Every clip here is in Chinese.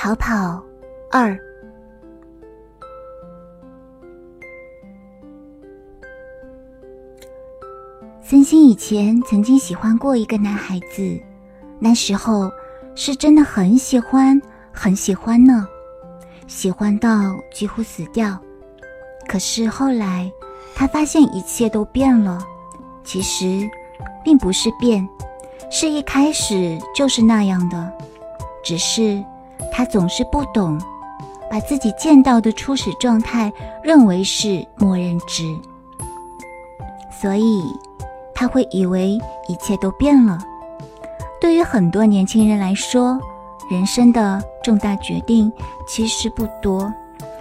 逃跑二。森星以前曾经喜欢过一个男孩子，那时候是真的很喜欢，很喜欢呢，喜欢到几乎死掉。可是后来，他发现一切都变了。其实，并不是变，是一开始就是那样的，只是他总是不懂，把自己见到的初始状态认为是默认值，所以。他会以为一切都变了。对于很多年轻人来说，人生的重大决定其实不多。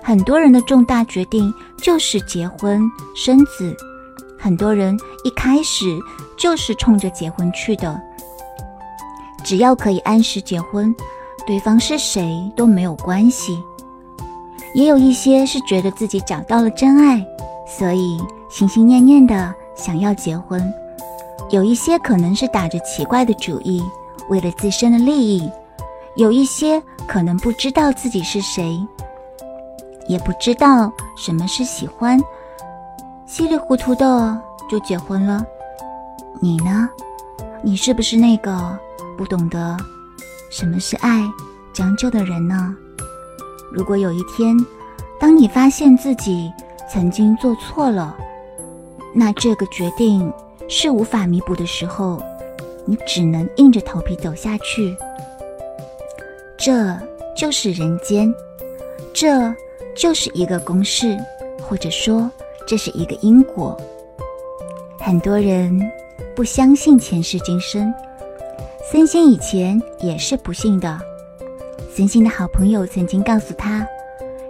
很多人的重大决定就是结婚生子，很多人一开始就是冲着结婚去的。只要可以按时结婚，对方是谁都没有关系。也有一些是觉得自己找到了真爱，所以心心念念的想要结婚。有一些可能是打着奇怪的主意，为了自身的利益；有一些可能不知道自己是谁，也不知道什么是喜欢，稀里糊涂的就结婚了。你呢？你是不是那个不懂得什么是爱、将就的人呢？如果有一天，当你发现自己曾经做错了，那这个决定。是无法弥补的时候，你只能硬着头皮走下去。这就是人间，这就是一个公式，或者说这是一个因果。很多人不相信前世今生，森星以前也是不信的。森星的好朋友曾经告诉他，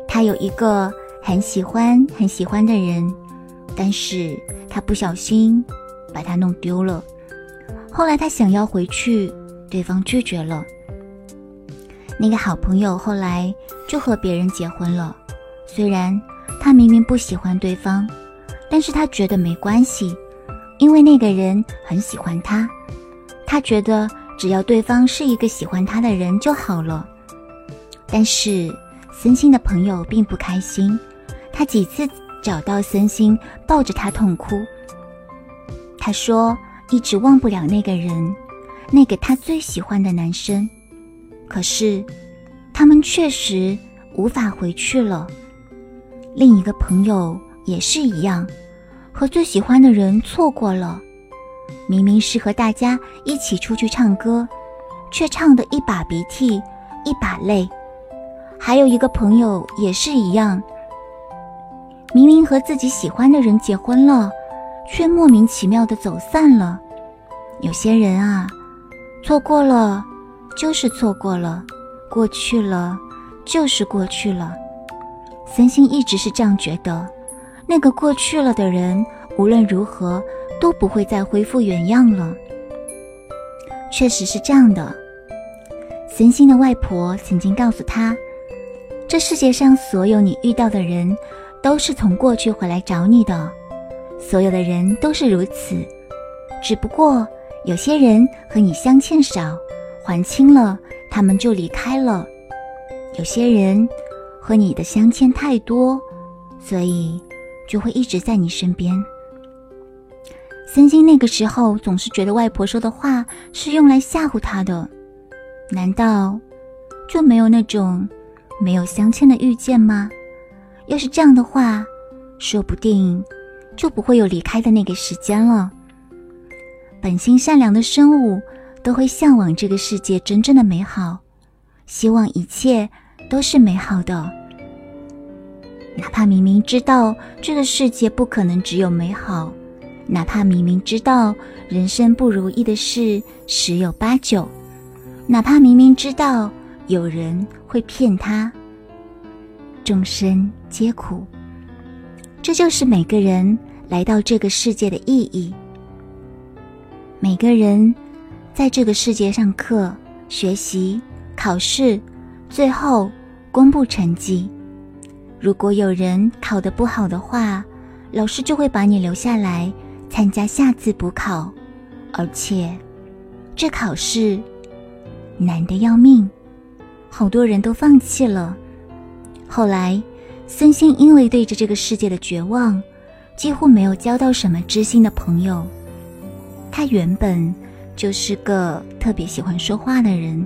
他有一个很喜欢很喜欢的人，但是他不小心。把他弄丢了。后来他想要回去，对方拒绝了。那个好朋友后来就和别人结婚了。虽然他明明不喜欢对方，但是他觉得没关系，因为那个人很喜欢他。他觉得只要对方是一个喜欢他的人就好了。但是森星的朋友并不开心，他几次找到森星，抱着他痛哭。他说：“一直忘不了那个人，那个他最喜欢的男生。可是，他们确实无法回去了。另一个朋友也是一样，和最喜欢的人错过了。明明是和大家一起出去唱歌，却唱得一把鼻涕一把泪。还有一个朋友也是一样，明明和自己喜欢的人结婚了。”却莫名其妙的走散了。有些人啊，错过了就是错过了，过去了就是过去了。森心一直是这样觉得，那个过去了的人无论如何都不会再恢复原样了。确实是这样的。森星的外婆曾经告诉他，这世界上所有你遇到的人，都是从过去回来找你的。所有的人都是如此，只不过有些人和你相欠少，还清了，他们就离开了；有些人和你的相欠太多，所以就会一直在你身边。森星那个时候总是觉得外婆说的话是用来吓唬他的，难道就没有那种没有相欠的遇见吗？要是这样的话，说不定。就不会有离开的那个时间了。本性善良的生物都会向往这个世界真正的美好，希望一切都是美好的。哪怕明明知道这个世界不可能只有美好，哪怕明明知道人生不如意的事十有八九，哪怕明明知道有人会骗他，众生皆苦。这就是每个人来到这个世界的意义。每个人在这个世界上课、学习、考试，最后公布成绩。如果有人考得不好的话，老师就会把你留下来参加下次补考，而且这考试难得要命。好多人都放弃了。后来，森星因为对着这个世界的绝望，几乎没有交到什么知心的朋友。他原本就是个特别喜欢说话的人，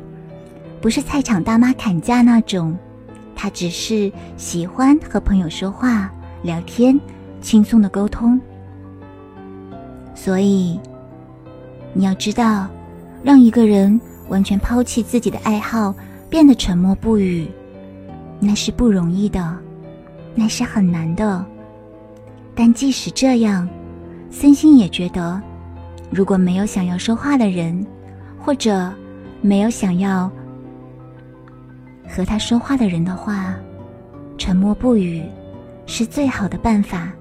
不是菜场大妈砍价那种。他只是喜欢和朋友说话、聊天，轻松的沟通。所以，你要知道，让一个人完全抛弃自己的爱好，变得沉默不语，那是不容易的，那是很难的。但即使这样，森心也觉得，如果没有想要说话的人，或者没有想要和他说话的人的话，沉默不语是最好的办法。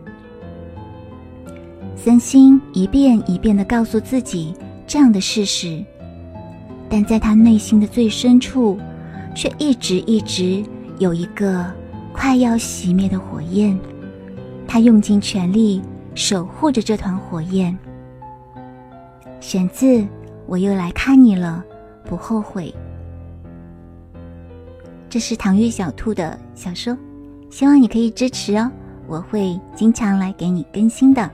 森心一遍一遍的告诉自己这样的事实，但在他内心的最深处，却一直一直有一个快要熄灭的火焰。他用尽全力守护着这团火焰。选自《我又来看你了》，不后悔。这是唐月小兔的小说，希望你可以支持哦，我会经常来给你更新的。